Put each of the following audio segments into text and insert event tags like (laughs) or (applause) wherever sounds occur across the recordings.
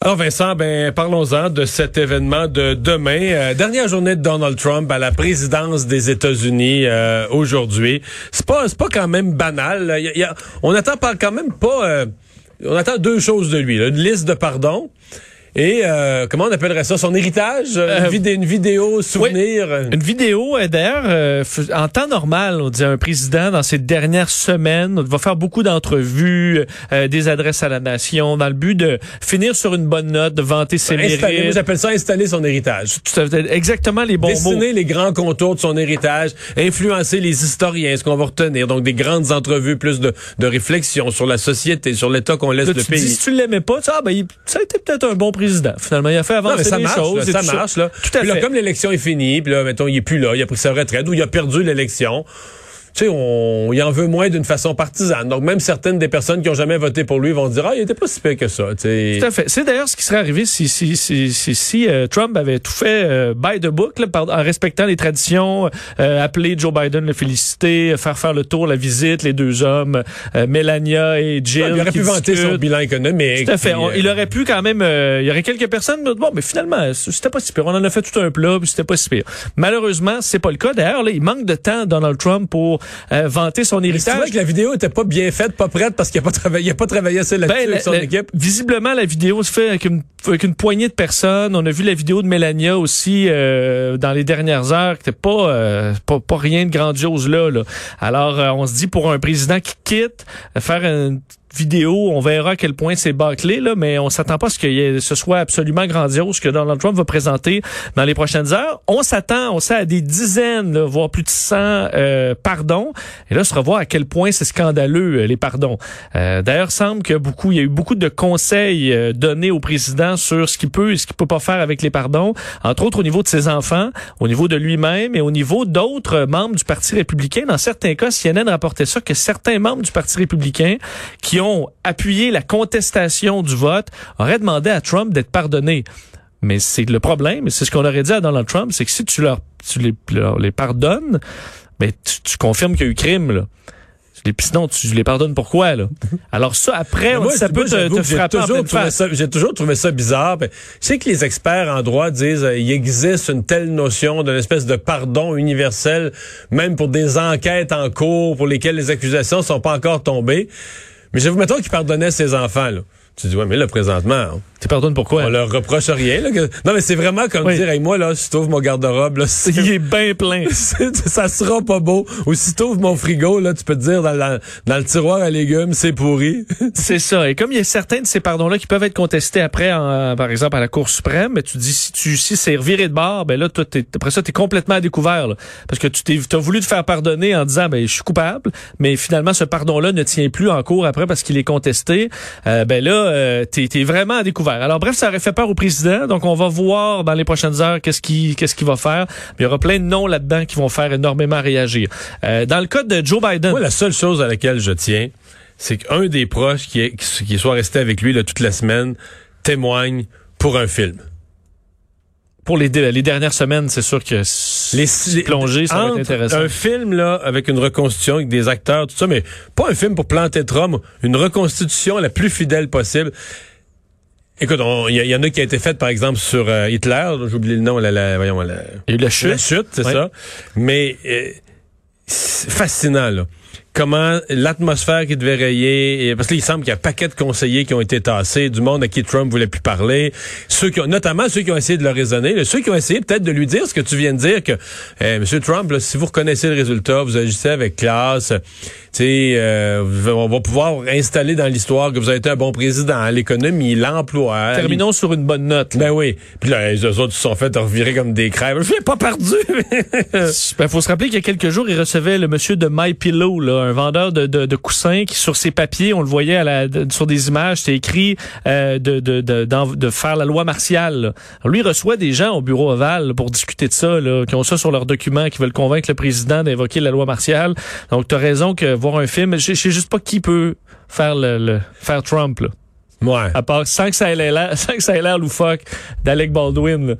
Alors Vincent, ben parlons-en de cet événement de demain, euh, dernière journée de Donald Trump à la présidence des États-Unis euh, aujourd'hui. C'est pas c'est pas quand même banal. On attend pas quand même pas. Euh, on attend deux choses de lui, là, une liste de pardons et euh, comment on appellerait ça? Son héritage? Euh, une, vidéo, une, vidéo souvenir? Oui, une vidéo euh, d'ailleurs euh, en temps normal on dit un président dans ces dernières semaines on va faire beaucoup d'entrevues euh, des adresses à la nation dans le but de finir sur une bonne note de vanter ses mérites. j'appelle ça installer son héritage. Exactement les bons dessiner mots. Dessiner les grands contours de son héritage influencer les historiens ce qu'on va retenir. Donc des grandes entrevues plus de, de réflexion sur la société sur l'état qu'on laisse Là, le tu pays. dis, si tu l'aimais pas tu, ah, ben, ça a été peut-être un bon président. Finalement, il a fait avancer ça les marche, choses. Là, ça marche, là. Tout à puis fait. Là, comme l'élection est finie, puis là, mettons, il est plus là, il a pris sa retraite ou il a perdu l'élection. Tu sais, on, il en veut moins d'une façon partisane. Donc, même certaines des personnes qui ont jamais voté pour lui vont dire, ah, il était pas si pire que ça. T'sais. Tout à fait. C'est d'ailleurs ce qui serait arrivé si si si si, si euh, Trump avait tout fait euh, by the book, là, par, en respectant les traditions, euh, appeler Joe Biden, le féliciter, faire faire le tour, la visite, les deux hommes, euh, Melania et Jill. Ouais, il aurait pu vanter son bilan économique. Tout à fait. puis, On- il aurait pu quand même. euh, il y aurait quelques personnes. mais Bon, mais finalement, c'était pas si pire. On en a fait tout un plat, puis c'était pas si pire. Malheureusement, c'est pas le cas. D'ailleurs, là, il manque de temps, Donald Trump, pour euh, vanter son mais c'est vrai héritage. que la vidéo était pas bien faite, pas prête parce qu'il a pas travaillé, il a pas travaillé assez là-dessus Ben, avec son la- équipe. Visiblement, la vidéo se fait avec une, avec une poignée de personnes. On a vu la vidéo de Mélania aussi euh, dans les dernières heures, qui était pas, euh, pas pas rien de grandiose là. là. Alors, euh, on se dit pour un président qui quitte, euh, faire une vidéo, on verra à quel point c'est bâclé, là, mais on s'attend pas à ce que ait- ce soit absolument grandiose que Donald Trump va présenter dans les prochaines heures. On s'attend, on sait, à des dizaines, voire plus de 100 euh, pardons. Et là, on sera voir à quel point c'est scandaleux, euh, les pardons. Euh, D'ailleurs, semble que beaucoup, il y a eu beaucoup de conseils euh, donnés au président sur ce qu'il peut et ce qu'il peut pas faire avec les pardons, entre autres au niveau de ses enfants, au niveau de lui-même et au niveau d'autres euh, membres du Parti républicain. Dans certains cas, CNN rapportait ça que certains membres du Parti républicain qui ont appuyé la contestation du vote auraient demandé à Trump d'être pardonné. Mais c'est le problème, c'est ce qu'on aurait dit à Donald Trump, c'est que si tu leur tu les, leur- les pardonnes, ben tu, tu confirmes qu'il y a eu crime là. Sinon, tu les pardonnes pourquoi là? (laughs) Alors ça, après, Moi, ça moi, peut te, frapper J'ai toujours trouvé ça bizarre. Ben, Je sais que les experts en droit disent euh, il existe une telle notion d'une espèce de pardon universel, même pour des enquêtes en cours pour lesquelles les accusations sont pas encore tombées. Mais je vous mettons qu'il pardonnait ses enfants. Là. Tu dis ouais, mais là présentement, Tu pardonnes pourquoi? on leur reproche rien. Là, que- Non, mais c'est vraiment comme Oui. dire, hey, moi là, si tu ouvres mon garde-robe, là, c'est- (laughs) Il est bien plein. (laughs) ça sera pas beau. Ou si tu ouvres mon frigo, là, tu peux te dire dans, la- dans le tiroir à légumes, c'est pourri. (laughs) C'est ça. Et comme il y a certains de ces pardons-là qui peuvent être contestés après, en- par exemple, à la Cour suprême, mais tu dis, si tu si c'est reviré de bord, ben là, toi, t'es- après ça, tu es complètement à découvert. là. parce que tu t'es, as voulu te faire pardonner en disant, ben, je suis coupable, mais finalement, ce pardon-là ne tient plus en cours après parce qu'il est contesté. Euh, ben là, euh, t'es es vraiment à découvert. Alors bref, ça aurait fait peur au président. Donc, on va voir dans les prochaines heures qu'est-ce qu'il va faire. Il y aura plein de noms là-dedans qui vont faire énormément réagir. Euh, dans le cas de Joe Biden... Moi, la seule chose à laquelle je tiens, c'est qu'un des proches qui, soit resté avec lui toute la semaine témoigne pour un film. Pour les, les dernières semaines, c'est sûr que Les, les, plongées, ça va être intéressant. Un film là avec une reconstitution avec des acteurs, tout ça, mais pas un film pour planter Trump, une reconstitution la plus fidèle possible. Écoute, il y, y, en a qui a été faite par exemple sur euh, Hitler, j'ai oublié le nom, la, la, voyons, la, Il y a eu la chute. la chute, c'est Ouais. ça. Mais euh, fascinant là. Comment l'atmosphère qui devait rayer, et- parce qu'il semble qu'il y a un paquet de conseillers qui ont été tassés, du monde à qui Trump voulait plus parler, ceux qui ont, notamment ceux qui ont essayé de le raisonner, là, ceux qui ont essayé peut-être de lui dire ce que tu viens de dire que, eh, Monsieur Trump, là, si vous reconnaissez le résultat, vous agissez avec classe, tu sais, euh, on va pouvoir installer dans l'histoire que vous avez été un bon président, l'économie, l'emploi. Terminons sur une bonne note. là. Ben oui. Puis là, les autres se sont fait revirer comme des crèves. Je l'ai pas perdu. (laughs) Ben, faut se rappeler qu'il y a quelques jours, il recevait le monsieur de My Pillow, là, un vendeur de, de, de, coussins qui sur ses papiers, on le voyait à la, sur des images, c'était écrit euh, de, de, de, de, faire la loi martiale. lui reçoit des gens au bureau ovale pour discuter de ça, là, qui ont ça sur leurs documents, qui veulent convaincre le président d'invoquer la loi martiale. Donc tu as raison que voir un film, je sais juste pas qui peut faire le, faire Trump. Là. Ouais. À part sans que ça ait l'air, (laughs) sans que ça ait l'air loufoque d'Alec Baldwin. Là.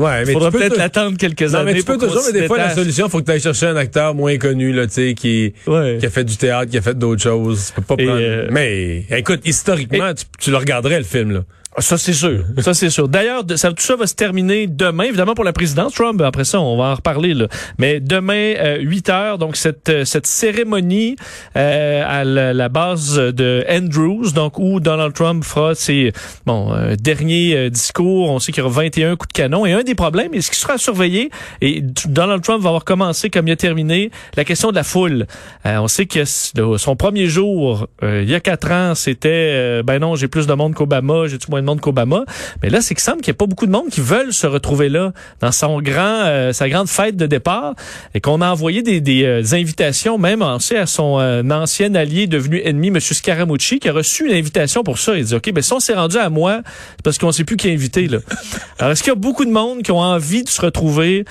Ouais, mais faudra peut-être l'attendre quelques années. Mais tu peux toujours, mais des fois, la solution, faut que tu ailles chercher un acteur moins connu, là, tu sais, qui, qui a fait du théâtre, qui a fait d'autres choses. pas prendre... Euh, mais, écoute, historiquement, tu, tu le regarderais, le film, là. Ça, c'est sûr. ça, c'est sûr. D'ailleurs, ça, tout ça va se terminer demain, évidemment, pour la présidence Trump. Après ça, on va en reparler. Là. Mais demain, euh, 8 heures, donc cette, euh, cette cérémonie euh, à la, base de Andrews, donc où Donald Trump fera ses bon, euh, derniers discours. On sait qu'il y aura 21 coups de canon. Et un des problèmes, et ce qui sera surveillé, et Donald Trump va avoir commencé comme il a terminé, la question de la foule. on sait que son premier jour, il y a quatre ans, c'était, ben non, j'ai plus de monde qu'Obama, j'ai tout moins de monde qu'Obama. Mais là, c'est qu'il semble qu'il n'y a pas beaucoup de monde qui veulent se retrouver là dans son grand, euh, sa grande fête de départ et qu'on a envoyé des, des euh, invitations même on sait, à son euh, ancien allié devenu ennemi, M. Scaramucci, qui a reçu une invitation pour ça. Il dit, OK, ben si on s'est rendu à moi, c'est parce qu'on sait plus qui est invité. Là. (laughs) Alors, est-ce qu'il y a beaucoup de monde qui ont envie de se retrouver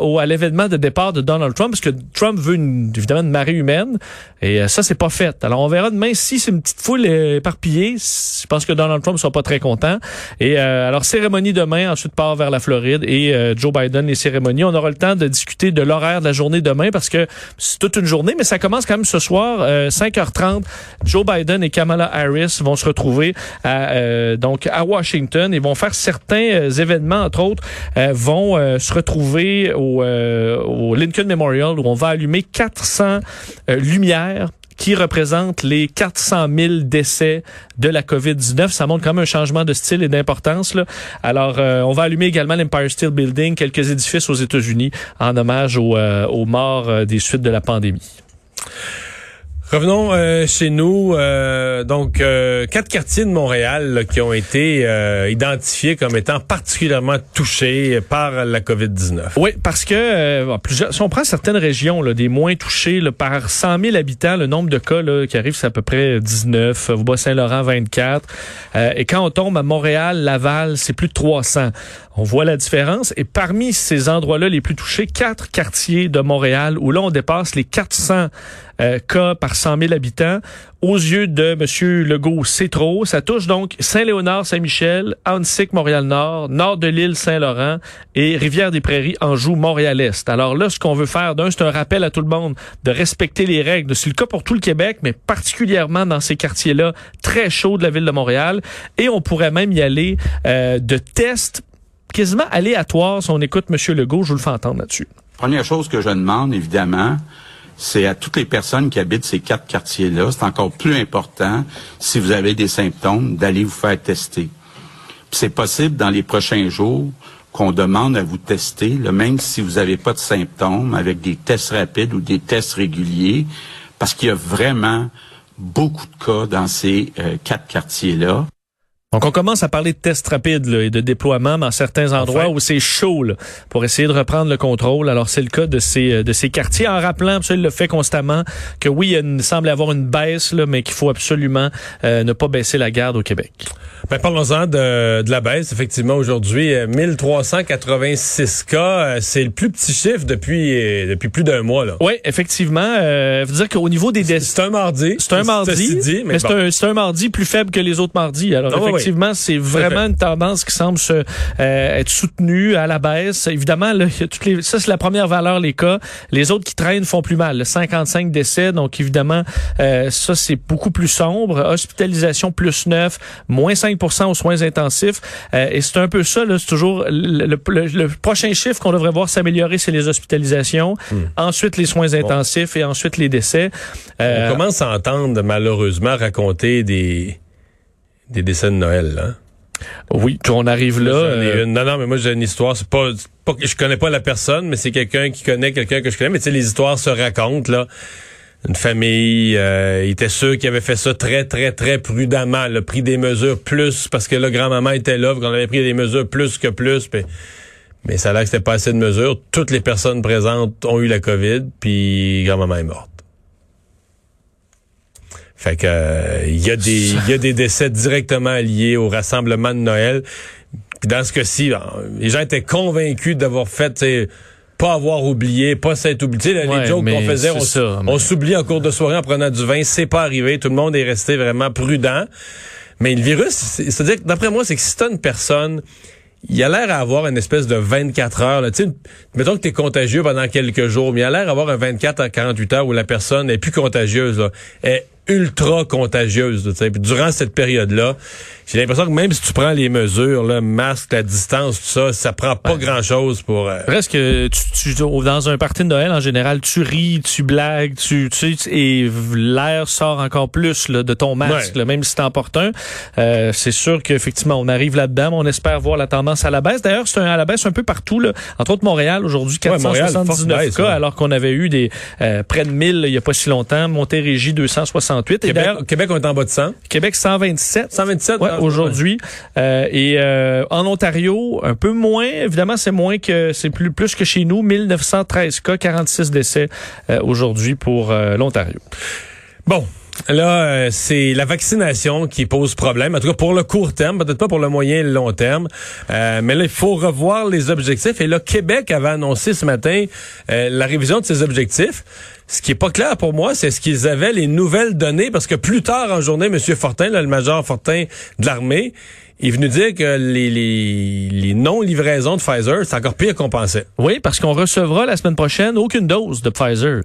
au, à l'événement de départ de Donald Trump? Parce que Trump veut une, évidemment une marée humaine et ça, c'est pas fait. Alors, on verra demain si c'est une petite foule éparpillée. Je pense que Donald Trump ne sera pas très content. Et euh, alors, cérémonie demain, ensuite part vers la Floride et euh, Joe Biden, les cérémonies. On aura le temps de discuter de l'horaire de la journée demain parce que c'est toute une journée, mais ça commence quand même ce soir, 5h30. Euh, Joe Biden et Kamala Harris vont se retrouver à, donc à Washington et vont faire certains événements, entre autres, vont se retrouver au, au Lincoln Memorial où on va allumer 400 lumières qui représente les 400 000 décès de la COVID-19. Ça montre quand même un changement de style et d'importance. Alors, euh, on va allumer également l'Empire State Building, quelques édifices aux États-Unis en hommage aux, euh, aux morts euh, des suites de la pandémie. Revenons euh, chez nous. Euh, donc, euh, quatre quartiers de Montréal qui ont été identifiés comme étant particulièrement touchés par la COVID-19. Oui, parce que plusieurs, si on prend certaines régions, là, des moins touchées par 100 000 habitants, le nombre de cas qui arrivent, c'est à peu près 19. Au Bas-Saint-Laurent, 24. et quand on tombe à Montréal, Laval, c'est plus de 300. On voit la différence. Et parmi ces endroits-là les plus touchés, quatre quartiers de Montréal où là, on dépasse les 400 euh, cas par 100 000 habitants. Aux yeux de M. Legault, c'est trop. Ça touche donc Saint-Léonard, Saint-Michel, Annecy, Montréal-Nord, nord de l'île Saint-Laurent et Rivière-des-Prairies, Anjou, Montréal-Est. Alors là, ce qu'on veut faire, d'un, c'est un rappel à tout le monde de respecter les règles. C'est le cas pour tout le Québec, mais particulièrement dans ces quartiers-là, très chauds de la ville de Montréal. Et on pourrait même y aller euh, de tests quasiment aléatoire si on écoute M. Legault. Je vous le fais entendre là-dessus. Première chose que je demande, évidemment, c'est à toutes les personnes qui habitent ces quatre quartiers-là, c'est encore plus important, si vous avez des symptômes, d'aller vous faire tester. C'est possible dans les prochains jours qu'on demande à vous tester, même si vous n'avez pas de symptômes, avec des tests rapides ou des tests réguliers, parce qu'il y a vraiment beaucoup de cas dans ces euh, quatre quartiers-là. Donc, on commence à parler de tests rapides et de déploiement dans certains endroits où c'est chaud pour essayer de reprendre le contrôle. Alors, c'est le cas de ces, euh, de ces quartiers, en rappelant, il le fait constamment, que oui, il semble avoir une baisse, là, mais qu'il faut absolument euh, ne pas baisser la garde au Québec. Ben, parlons-en de, de, la baisse. Effectivement, aujourd'hui, 1386 euh, cas. C'est le plus petit chiffre depuis, depuis plus d'un mois. Là. Oui, effectivement. Euh, faut dire qu'au niveau des décès... C'est un mardi. C'est un mardi, dit, mais, c'est un, mardi plus faible que les autres mardis. Alors, ah, effectivement, c'est vraiment une tendance qui semble se, euh, être soutenue à la baisse. Évidemment, là, y a toutes les, ça, c'est la première valeur, les cas. Les autres qui traînent font plus mal. 55 décès, donc évidemment, euh, ça, c'est beaucoup plus sombre. Hospitalisation plus 9, moins 5 aux soins intensifs. Euh, et c'est un peu ça, c'est toujours le, prochain chiffre qu'on devrait voir s'améliorer, c'est les hospitalisations, hmm. ensuite les soins intensifs et ensuite les décès. On commence à entendre malheureusement raconter des des décès de Noël, là. Oui, on arrive là. Euh, non, non, mais moi j'ai une histoire. C'est pas, pas, je connais pas la personne, mais c'est quelqu'un qui connaît quelqu'un que je connais. Mais tu sais, les histoires se racontent là. Une famille, euh, il était sûr qu'il avait fait ça très, très, très prudemment. Le pris des mesures plus parce que le grand-maman était là, qu'on avait pris des mesures plus que plus. Puis Mais ça a l'air que c'était pas assez de mesures. Toutes les personnes présentes ont eu la COVID, puis grand-maman est morte. Fait que euh, il y a des il y a des décès directement liés au rassemblement de Noël. Puis dans ce cas-ci, les gens étaient convaincus d'avoir fait pas avoir oublié, pas s'être oublié. Les Ouais, jokes qu'on faisait, on, s'oublie en cours de soirée en prenant du vin. C'est pas arrivé. Tout le monde est resté vraiment prudent. Mais le virus, c'est- c'est-à-dire que d'après moi, c'est que si t'as une personne, il a l'air à avoir une espèce de 24 heures. Là. Mettons que tu es contagieux pendant quelques jours, mais il a l'air d'avoir un 24 à 48 heures où la personne est plus contagieuse. Là. Est ultra contagieuse. là, tu sais. Puis durant cette période-là, j'ai l'impression que même si tu prends les mesures, le masque, la distance, tout ça, ça prend pas grand-chose pour... euh, Presque, tu, tu, dans un party de Noël, en général, tu ris, tu blagues, tu, tu et l'air sort encore plus là, de ton masque, Ouais. là, même si t'en portes un. Euh, c'est sûr qu'effectivement, on arrive là-dedans, mais on espère voir la tendance à la baisse. D'ailleurs, c'est un, à la baisse un peu partout, là. entre autres Montréal, aujourd'hui, Ouais, Montréal, 479 forte baisse, cas, alors qu'on avait eu des euh, près de 1000 il y a pas si longtemps. Montérégie, 268. Et Québec, Québec, on est en bas de 100. Québec, 127. 127 Ouais, aujourd'hui. Euh, et euh, en Ontario, un peu moins. Évidemment, c'est moins que c'est plus plus que chez nous. 1913 cas, 46 décès euh, aujourd'hui pour euh, l'Ontario. Bon, là, euh, c'est la vaccination qui pose problème. En tout cas, pour le court terme, peut-être pas pour le moyen et le long terme. Euh, mais là, il faut revoir les objectifs. Et là, Québec avait annoncé ce matin euh, la révision de ses objectifs. Ce qui est pas clair pour moi, c'est ce qu'ils avaient les nouvelles données, parce que plus tard en journée, M. Fortin, le major Fortin de l'armée, est venu dire que les, les, les non-livraisons de Pfizer, c'est encore pire qu'on pensait. Oui, parce qu'on recevra la semaine prochaine aucune dose de Pfizer.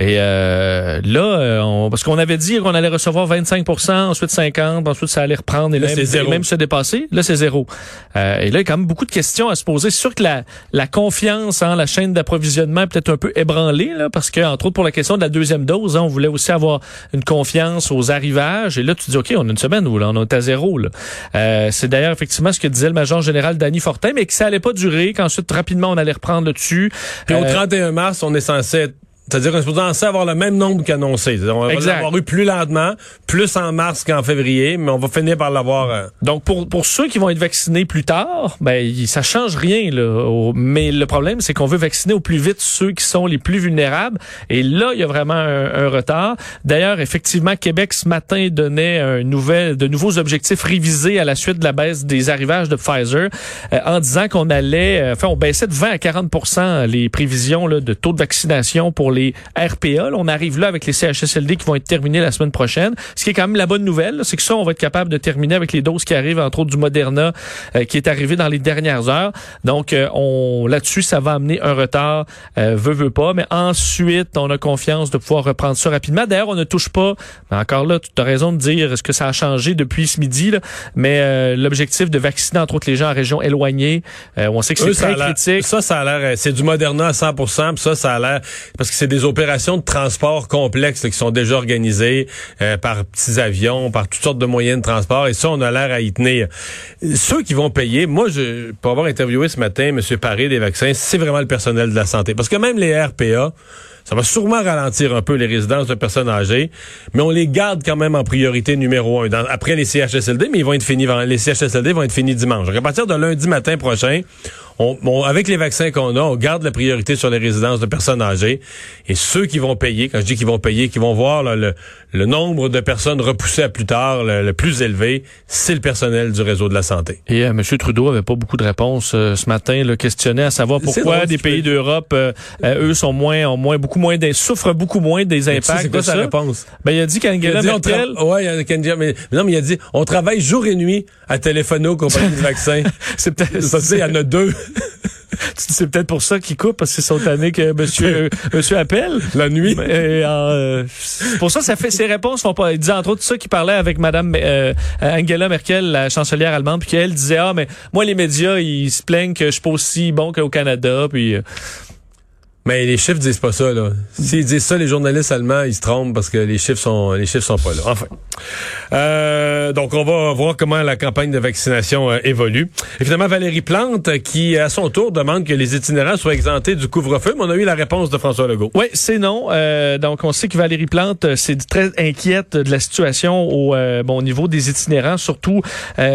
Et euh, là, euh, on- parce qu'on avait dit qu'on allait recevoir 25% ensuite 50 ensuite ça allait reprendre et Là, même, zéro. même se dépasser. Là, c'est zéro. Euh, et là, il y a quand même beaucoup de questions à se poser. C'est sûr que la, la confiance en la chaîne d'approvisionnement est peut-être un peu ébranlée, là, parce que, entre autres, pour la question de la deuxième dose, hein, on voulait aussi avoir une confiance aux arrivages. Et là, tu dis, OK, on a une semaine où là, on est à zéro. Là. Euh, c'est d'ailleurs effectivement ce que disait le major général Danny Fortin, mais que ça allait pas durer, qu'ensuite, rapidement, on allait reprendre le dessus. Puis au Euh, 31 mars, on est censé être c'est-à-dire qu'on est supposé avoir le même nombre qu'annoncé. On va l'avoir eu plus lentement, plus en mars qu'en février, mais on va finir par l'avoir. euh, Donc pour pour ceux qui vont être vaccinés plus tard, ben ça change rien là. Au- mais le problème c'est qu'on veut vacciner au plus vite ceux qui sont les plus vulnérables et là il y a vraiment un, un retard. D'ailleurs effectivement Québec ce matin donnait un nouvel de nouveaux objectifs révisés à la suite de la baisse des arrivages de Pfizer euh, en disant qu'on allait euh, enfin on baissait de 20 à 40 les prévisions là, de taux de vaccination pour les RPA. Là, on arrive là avec les CHSLD qui vont être terminés la semaine prochaine. Ce qui est quand même la bonne nouvelle, c'est que ça, on va être capable de terminer avec les doses qui arrivent, entre autres du Moderna, euh, qui est arrivé dans les dernières heures. Donc, euh, on là-dessus, ça va amener un retard, euh, veut, veut pas. Mais ensuite, on a confiance de pouvoir reprendre ça rapidement. D'ailleurs, on ne touche pas, mais encore là, tu as raison de dire est-ce que ça a changé depuis ce midi, là, mais euh, l'objectif de vacciner, entre autres, les gens en région éloignée, euh, on sait que c'est très critique. Ça, ça a l'air, euh, c'est du Moderna à 100 puis ça, ça a l'air, parce que c'est des opérations de transport complexes là, qui sont déjà organisées euh, par petits avions, par toutes sortes de moyens de transport, et ça, on a l'air à y tenir. Ceux qui vont payer, moi, je, pour avoir interviewé ce matin M. Paré des vaccins, c'est vraiment le personnel de la santé. Parce que même les RPA, ça va sûrement ralentir un peu les résidences de personnes âgées, mais on les garde quand même en priorité numéro un. Après les CHSLD, mais ils vont être finis, les CHSLD vont être finis dimanche. Donc, à partir de lundi matin prochain, on, on- avec les vaccins qu'on a, on garde la priorité sur les résidences de personnes âgées. Et ceux qui vont payer, quand je dis qu'ils vont payer, qui vont voir là, le, le nombre de personnes repoussées à plus tard, le, le plus élevé, c'est le personnel du réseau de la santé. Et euh, M. Trudeau avait pas beaucoup de réponses euh, ce matin, le questionné à savoir pourquoi drôle, des pays d'Europe, euh, euh, eux, sont moins, ont moins, beaucoup moins, souffrent beaucoup moins des Tu sais, impacts C'est quoi de sa réponse? Ben, il a dit Il a qu'Angela Merkel, ouais, il y a Kenji- mais, non, mais il a dit, on travaille jour et nuit à téléphoner aux compagnies de vaccins. (laughs) c'est peut-être, Ça, il y en a deux (laughs) c'est peut-être pour ça qu'ils coupent parce qu'ils sont tannés que Monsieur, (laughs) euh, Monsieur appelle. la nuit. Et, euh, c'est pour ça, ça fait ses réponses font pas. Il disait entre autres ça qu'il parlait avec Madame euh, Angela Merkel, la chancelière allemande, puis qu'elle disait ah mais moi les médias ils se plaignent que je suis pas aussi bon qu'au Canada, puis. euh, Mais les chiffres disent pas ça, là. S'ils disent ça, les journalistes allemands, ils se trompent parce que les chiffres sont, les chiffres sont pas là. Enfin. Euh, donc, on va voir comment la campagne de vaccination euh, évolue. Évidemment, Valérie Plante, qui, à son tour, demande que les itinérants soient exemptés du couvre-feu, mais on a eu la réponse de François Legault. Oui, c'est non. Euh, donc, on sait que Valérie Plante, euh, c'est très inquiète de la situation au, bon, au niveau des itinérants, surtout,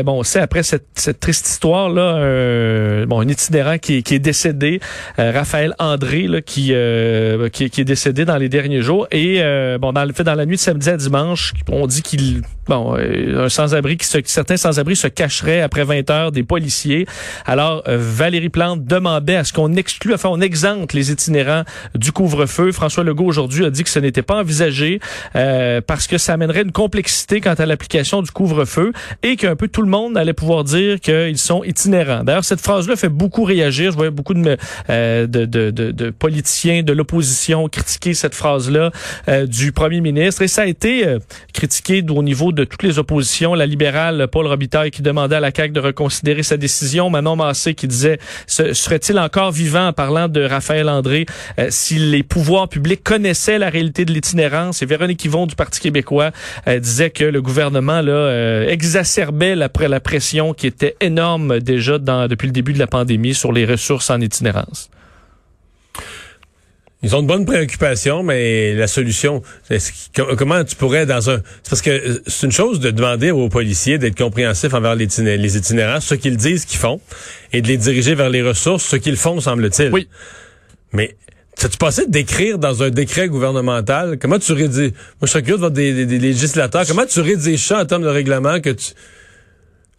bon, c'est après cette, cette triste histoire-là, bon, un itinérant qui, qui est décédé, Raphaël André, euh, qui, qui, est décédé dans les derniers jours. Et euh, bon, dans le fait dans la nuit de samedi à dimanche, on dit qu'il bon euh, un sans-abri qui se, certains sans-abri se cacheraient après 20 heures des policiers. Alors Valérie Plante demandait à ce qu'on exclue, enfin on exempte les itinérants du couvre-feu. François Legault aujourd'hui a dit que ce n'était pas envisagé parce que ça amènerait une complexité quant à l'application du couvre-feu et qu'un peu tout le monde allait pouvoir dire qu'ils sont itinérants. D'ailleurs cette phrase-là fait beaucoup réagir. Je voyais beaucoup de, de, de, de, de politiciens de l'opposition critiquer cette phrase-là euh, du premier ministre. Et ça a été euh, critiqué au niveau de toutes les oppositions. La libérale Paul Robitaille qui demandait à la CAQ de reconsidérer sa décision. Manon Massé qui disait serait-il encore vivant en parlant de Raphaël André euh, si les pouvoirs publics connaissaient la réalité de l'itinérance? Et Véronique Yvon du Parti québécois disait que le gouvernement là exacerbait la, la pression qui était énorme déjà dans, depuis le début de la pandémie sur les ressources en itinérance. Ils ont de bonnes préoccupations, mais la solution, comment tu pourrais dans un... C'est parce que euh, c'est une chose de demander aux policiers d'être compréhensifs envers les, les itinérants, ce qu'ils disent qu'ils font, et de les diriger vers les ressources, ce qu'ils font, semble-t-il. Oui. Mais tu passé d'écrire dans un décret gouvernemental, comment tu rédiges... Moi, je serais curieux de voir des, législateurs, comment tu rédiges ça en termes de règlement que tu...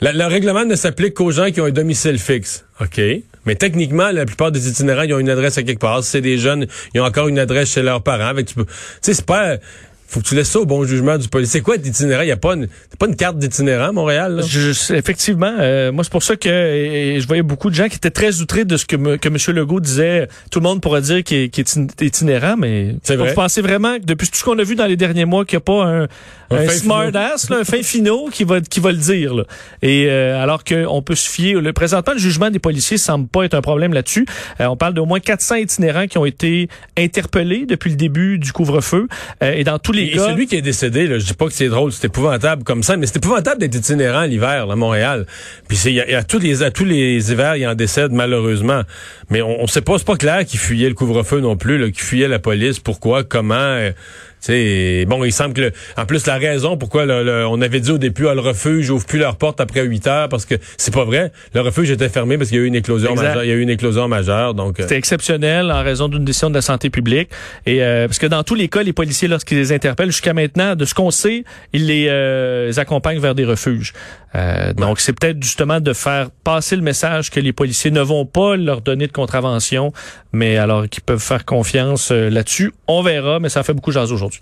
le règlement ne s'applique qu'aux gens qui ont un domicile fixe? OK. Mais techniquement, la plupart des itinérants, ils ont une adresse à quelque part. Si c'est des jeunes, ils ont encore une adresse chez leurs parents. tu sais, c'est pas faut que tu laisses ça au bon jugement du policier. C'est quoi itinérant? Il n'y a pas une, pas une carte d'itinérant à Montréal? effectivement. Euh, moi, c'est pour ça que je voyais beaucoup de gens qui étaient très outrés de ce que, que M. Legault disait. Tout le monde pourrait dire qu'il est, itinérant, mais vous pensez vraiment que depuis tout ce qu'on a vu dans les derniers mois, qu'il n'y a pas un, un, smart ass, un fin finot qui va, qui va le dire. Là. Et euh, alors qu'on peut se fier... Le présentement, le jugement des policiers semble pas être un problème là-dessus. Euh, on parle d'au moins 400 itinérants qui ont été interpellés depuis le début du couvre-feu. et dans tous et, celui qui est décédé, là, je dis pas que c'est drôle, c'est épouvantable comme ça, mais c'est épouvantable d'être itinérant l'hiver à Montréal. Puis c'est, y a, tous les, à tous les hivers, il en décède malheureusement. Mais on, on sait pas, c'est pas clair qu'il fuyait le couvre-feu non plus, qu'il fuyait la police. Pourquoi, comment euh, bon, il semble que en plus la raison pourquoi on avait dit au début à le refuge ouvre plus leurs portes après 8 heures parce que c'est pas vrai. Le refuge était fermé parce qu'il y a eu une éclosion majeure. Il y a eu une éclosion majeure. Donc euh, c'était exceptionnel en raison d'une décision de la santé publique et euh, parce que dans tous les cas, les policiers lorsqu'ils les interpellent jusqu'à maintenant, de ce qu'on sait, ils les, euh, accompagnent vers des refuges. Donc c'est peut-être justement de faire passer le message que les policiers ne vont pas leur donner de contravention, mais alors qu'ils peuvent faire confiance là-dessus. On verra, mais ça fait beaucoup jaser aujourd'hui.